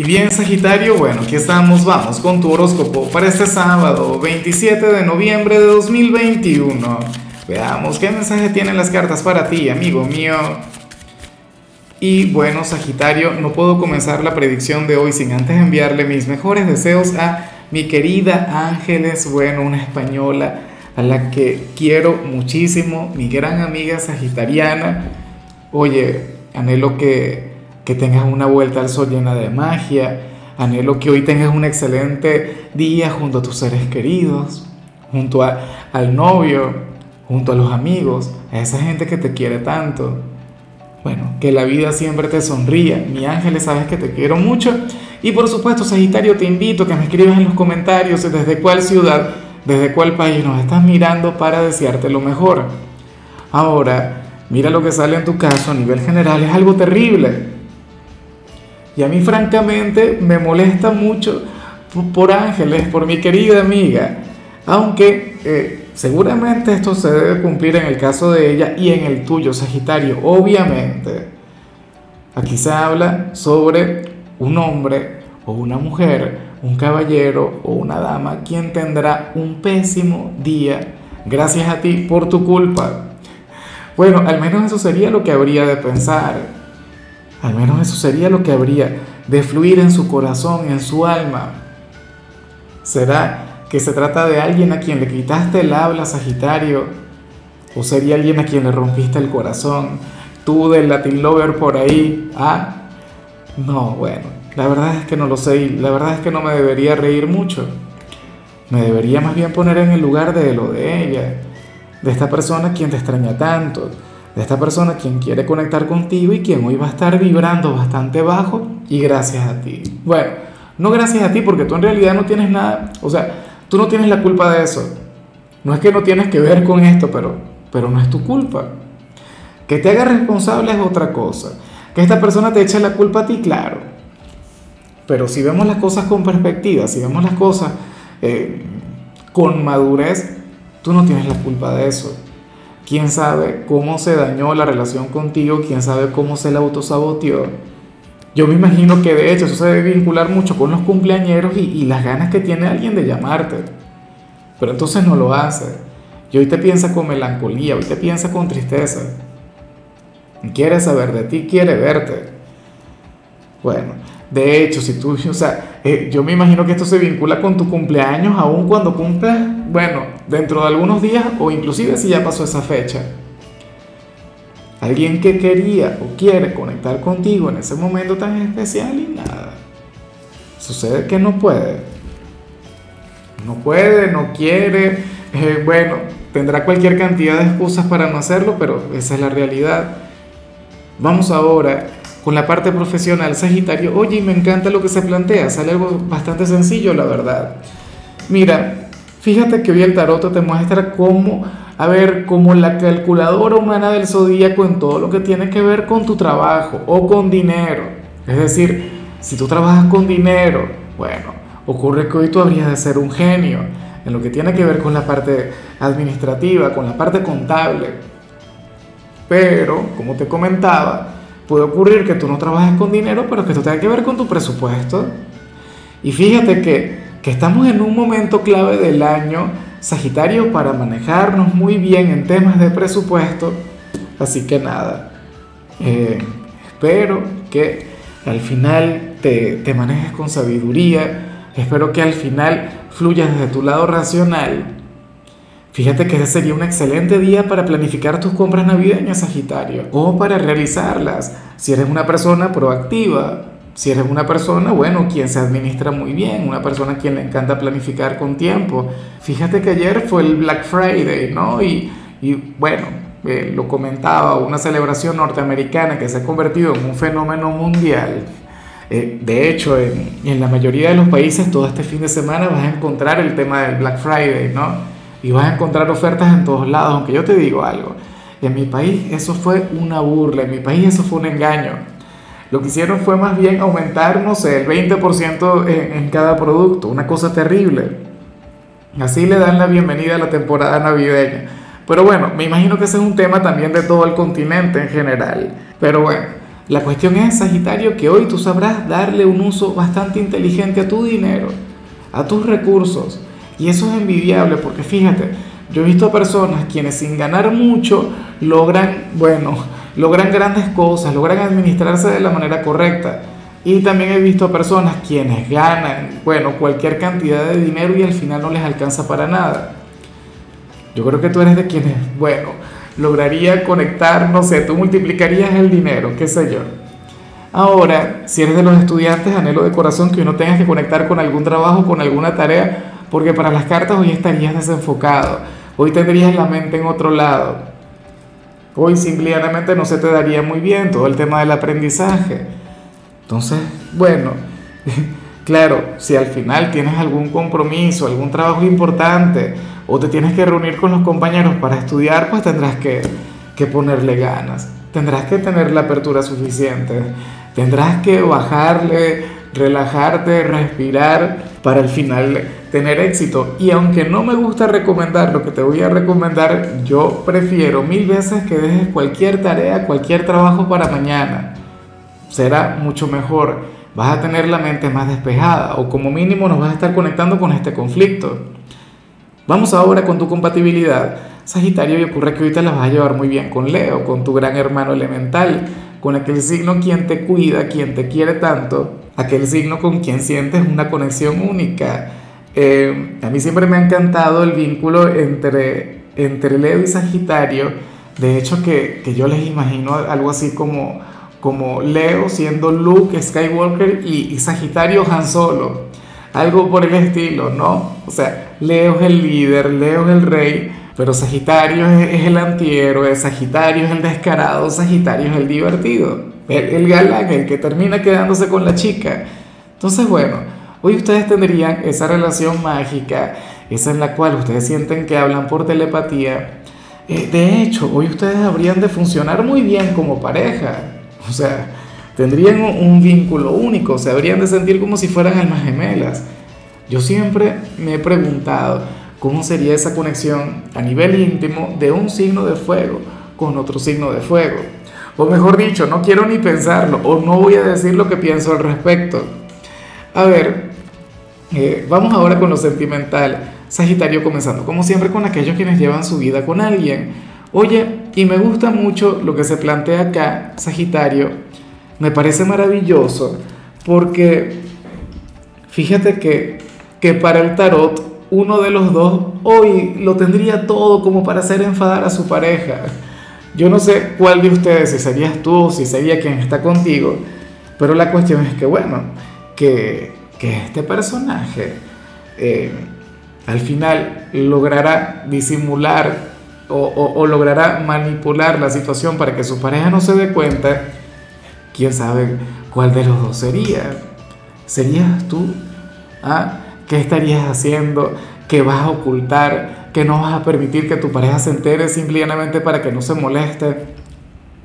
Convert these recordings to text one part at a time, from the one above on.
Y bien, Sagitario, bueno, aquí estamos, vamos con tu horóscopo para este sábado, 27 de noviembre de 2021. Veamos qué mensaje tienen las cartas para ti, amigo mío. Y bueno, Sagitario, no puedo comenzar la predicción de hoy sin antes enviarle mis mejores deseos a mi querida Ángeles, bueno, una española a la que quiero muchísimo, mi gran amiga sagitariana. Oye, anhelo que que tengas una vuelta al sol llena de magia. Anhelo que hoy tengas un excelente día junto a tus seres queridos, junto al novio, junto a los amigos, a esa gente que te quiere tanto. Bueno, que la vida siempre te sonría. Mi ángel, sabes que te quiero mucho. Y por supuesto, Sagitario, te invito a que me escribas en los comentarios desde cuál ciudad, desde cuál país nos estás mirando para desearte lo mejor. Ahora, mira lo que sale en tu caso a nivel general, es algo terrible. Y a mí francamente me molesta mucho por Ángeles, por mi querida amiga, aunque eh, seguramente esto se debe cumplir en el caso de ella y en el tuyo, Sagitario, obviamente. Aquí se habla sobre un hombre o una mujer, un caballero o una dama, quien tendrá un pésimo día gracias a ti por tu culpa. Bueno, al menos eso sería lo que habría de pensar. Al menos eso sería lo que habría de fluir en su corazón, en su alma. ¿Será que se trata de alguien a quien le quitaste el habla, Sagitario? ¿O sería alguien a quien le rompiste el corazón? Tú del Latin Lover por ahí. Ah, no, bueno, la verdad es que no lo sé la verdad es que no me debería reír mucho. Me debería más bien poner en el lugar de lo de ella, de esta persona quien te extraña tanto, de esta persona quien quiere conectar contigo y quien hoy va a estar vibrando bastante bajo y gracias a ti. Bueno, no gracias a ti porque tú en realidad no tienes nada, o sea, tú no tienes la culpa de eso. No es que no tienes que ver con esto, pero, pero no es tu culpa. Que te haga responsable es otra cosa. Que esta persona te eche la culpa a ti, claro. Pero si vemos las cosas con perspectiva, si vemos las cosas eh, con madurez, tú no tienes la culpa de eso quién sabe cómo se dañó la relación contigo, quién sabe cómo se la autosaboteó. Yo me imagino que de hecho eso se debe vincular mucho con los cumpleañeros y, las ganas que tiene alguien de llamarte. Pero entonces no lo hace. Y hoy te piensa con melancolía, hoy te piensa con tristeza. Quiere saber de ti, quiere verte. Bueno, de hecho, si tú, o sea, eh, yo me imagino que esto se vincula con tu cumpleaños, aún cuando cumplas, bueno, dentro de algunos días o inclusive si ya pasó esa fecha. Alguien que quería o quiere conectar contigo en ese momento tan especial y nada. Sucede que no puede. No puede, no quiere. Eh, bueno, tendrá cualquier cantidad de excusas para no hacerlo, pero esa es la realidad. Vamos ahora con la parte profesional, Sagitario, oye, me encanta lo que se plantea, sale algo bastante sencillo, la verdad. Mira, fíjate que hoy el tarot te muestra cómo, a ver, como la calculadora humana del zodíaco en todo lo que tiene que ver con tu trabajo o con dinero. Es decir, si tú trabajas con dinero, bueno, ocurre que hoy tú habrías de ser un genio en lo que tiene que ver con la parte administrativa, con la parte contable. Pero, como te comentaba, puede ocurrir que tú no trabajes con dinero, pero que esto tenga que ver con tu presupuesto. Y fíjate que, que estamos en un momento clave del año, Sagitario, para manejarnos muy bien en temas de presupuesto. Así que nada, eh, espero que al final te, te manejes con sabiduría, espero que al final fluyas desde tu lado racional Fíjate que ese sería un excelente día para planificar tus compras navideñas, Sagitario, o para realizarlas, si eres una persona proactiva, si eres una persona, bueno, quien se administra muy bien, una persona a quien le encanta planificar con tiempo. Fíjate que ayer fue el Black Friday, ¿no? Y, y bueno, eh, lo comentaba, una celebración norteamericana que se ha convertido en un fenómeno mundial. Eh, de hecho, en, en la mayoría de los países todo este fin de semana vas a encontrar el tema del Black Friday, ¿no? Y vas a encontrar ofertas en todos lados, aunque yo te digo algo, en mi país eso fue una burla, en mi país eso fue un engaño. Lo que hicieron fue más bien aumentar, no sé, el 20% en, en cada producto, una cosa terrible. Así le dan la bienvenida a la temporada navideña. Pero bueno, me imagino que ese es un tema también de todo el continente en general. Pero bueno, La cuestión es, Sagitario, que hoy tú sabrás darle un uso bastante inteligente a tu dinero, a tus recursos. Y eso es envidiable porque fíjate, yo he visto personas quienes sin ganar mucho logran, bueno, logran grandes cosas, logran administrarse de la manera correcta. Y también he visto personas quienes ganan, bueno, cualquier cantidad de dinero y al final no les alcanza para nada. Yo creo que tú eres de quienes, bueno, lograría conectar, no sé, tú multiplicarías el dinero, qué sé yo. Ahora, si eres de los estudiantes, anhelo de corazón que uno tengas que conectar con algún trabajo, con alguna tarea, porque para las cartas hoy estarías desenfocado, hoy tendrías la mente en otro lado, hoy simplemente no se te daría muy bien todo el tema del aprendizaje. Entonces, bueno, claro, si al final tienes algún compromiso, algún trabajo importante, o te tienes que reunir con los compañeros para estudiar, pues tendrás que, ponerle ganas, tendrás que tener la apertura suficiente, tendrás que bajarle, relajarte, respirar para al final tener éxito. Y aunque no me gusta recomendar lo que te voy a recomendar, yo prefiero mil veces que dejes cualquier tarea, cualquier trabajo para mañana. Será mucho mejor. Vas a tener la mente más despejada o como mínimo nos vas a estar conectando con este conflicto. Vamos ahora con tu compatibilidad. Sagitario, y ocurre que ahorita la vas a llevar muy bien con Leo, con tu gran hermano elemental, con aquel signo quien te cuida, quien te quiere tanto, aquel signo con quien sientes una conexión única. Eh, a mí siempre me ha encantado el vínculo entre, entre Leo y Sagitario. De hecho, que, que yo les imagino algo así como, como Leo siendo Luke Skywalker y, Sagitario Han Solo algo por el estilo, ¿no? O sea, Leo es el líder, Leo es el rey, pero Sagitario es, el antihéroe, Sagitario es el descarado, Sagitario es el divertido, el, el galán, el que termina quedándose con la chica. Entonces, bueno, hoy ustedes tendrían esa relación mágica, esa en la cual ustedes sienten que hablan por telepatía. Eh, de hecho, hoy ustedes habrían de funcionar muy bien como pareja. O sea, tendrían un vínculo único, se habrían de sentir como si fueran almas gemelas. Yo siempre me he preguntado cómo sería esa conexión a nivel íntimo de un signo de fuego con otro signo de fuego. O mejor dicho, no quiero ni pensarlo o no voy a decir lo que pienso al respecto. A ver, eh, vamos ahora con lo sentimental. Sagitario comenzando, como siempre, con aquellos quienes llevan su vida con alguien. Oye, y me gusta mucho lo que se plantea acá, Sagitario, me parece maravilloso porque fíjate que, que para el tarot uno de los dos hoy lo tendría todo como para hacer enfadar a su pareja. Yo no sé cuál de ustedes, si serías tú si sería quien está contigo, pero la cuestión es que, bueno, que, este personaje eh, al final logrará disimular o, o logrará manipular la situación para que su pareja no se dé cuenta quién sabe cuál de los dos sería. ¿Serías tú? ¿Ah? ¿Qué estarías haciendo? ¿Qué vas a ocultar? ¿Qué no vas a permitir que tu pareja se entere simplemente para que no se moleste?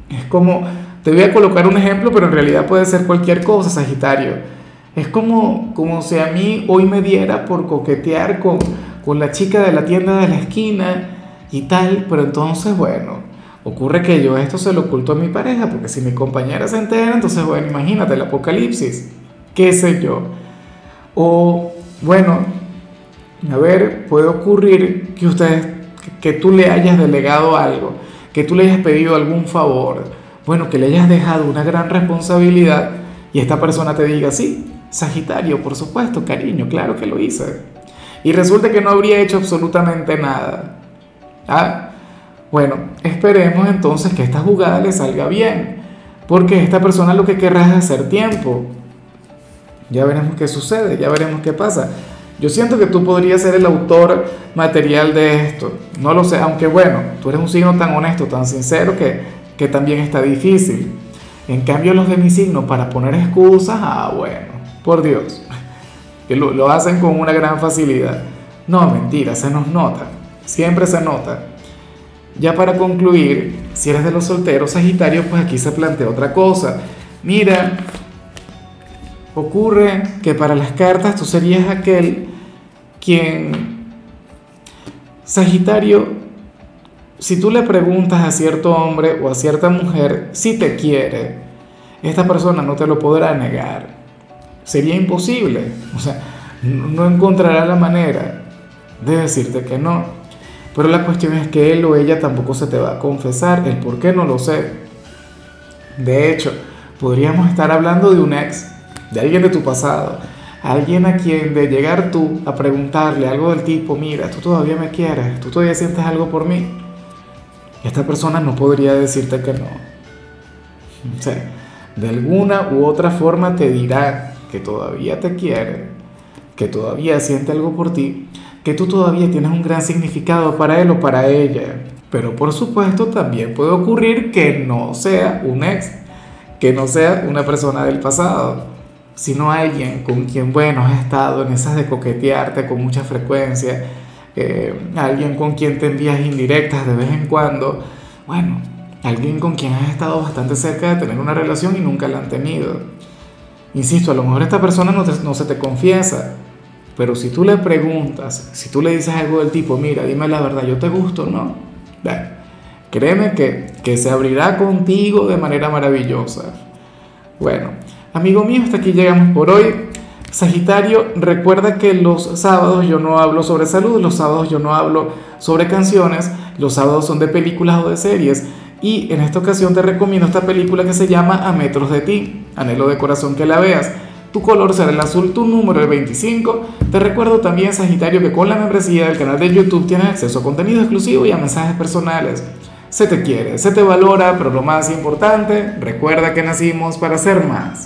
Es como, te voy a colocar un ejemplo, pero en realidad puede ser cualquier cosa, Sagitario. Es como, como si a mí hoy me diera por coquetear con, con la chica de la tienda de la esquina y tal, pero entonces, bueno, Ocurre que yo esto se lo oculto a mi pareja, porque si mi compañera se entera, entonces, bueno, imagínate el apocalipsis, qué sé yo. O, bueno, a ver, puede ocurrir que ustedes, que, tú le hayas delegado algo, que tú le hayas pedido algún favor, bueno, que le hayas dejado una gran responsabilidad y esta persona te diga, sí, Sagitario, por supuesto, cariño, claro que lo hice. Y resulta que no habría hecho absolutamente nada. ¿Ah? Bueno, esperemos entonces que esta jugada le salga bien, porque esta persona lo que querrá es hacer tiempo. Ya veremos qué sucede, ya veremos qué pasa. Yo siento que tú podrías ser el autor material de esto. No lo sé, aunque bueno, tú eres un signo tan honesto, tan sincero que, que también está difícil. En cambio los de mi signo para poner excusas, ah bueno, por Dios, que lo, lo hacen con una gran facilidad. No, mentira, se nos nota, siempre se nota. Ya para concluir, si eres de los solteros Sagitario, pues aquí se plantea otra cosa. Mira, ocurre que para las cartas tú serías aquel quien, Sagitario, si tú le preguntas a cierto hombre o a cierta mujer si te quiere, esta persona no te lo podrá negar. Sería imposible. O sea, no encontrará la manera de decirte que no. Pero la cuestión es que él o ella tampoco se te va a confesar. El por qué no lo sé. De hecho, podríamos estar hablando de un ex, de alguien de tu pasado, alguien a quien de llegar tú a preguntarle algo del tipo, mira, tú todavía me quieres, tú todavía sientes algo por mí. Esta persona no podría decirte que no. O sea, de alguna u otra forma te dirá que todavía te quiere, que todavía siente algo por ti, que tú todavía tienes un gran significado para él o para ella. Pero por supuesto también puede ocurrir que no sea un ex, que no sea una persona del pasado, sino alguien con quien, bueno, has estado en esas de coquetearte con mucha frecuencia, eh, alguien con quien te envías indirectas de vez en cuando, bueno, alguien con quien has estado bastante cerca de tener una relación y nunca la han tenido. Insisto, a lo mejor esta persona no, no se te confiesa, pero si tú le preguntas, si tú le dices algo del tipo, mira, dime la verdad, yo te gusto, ¿no? créeme que, que se abrirá contigo de manera maravillosa. Bueno, amigo mío, hasta aquí llegamos por hoy. Sagitario, recuerda que los sábados yo no hablo sobre salud, los sábados yo no hablo sobre canciones, los sábados son de películas o de series. Y en esta ocasión te recomiendo esta película que se llama A Metros de Ti. Anhelo de corazón que la veas. Tu color será el azul, tu número el 25. Te recuerdo también, Sagitario, que con la membresía del canal de YouTube tienes acceso a contenido exclusivo y a mensajes personales. Se te quiere, se te valora, pero lo más importante, recuerda que nacimos para ser más.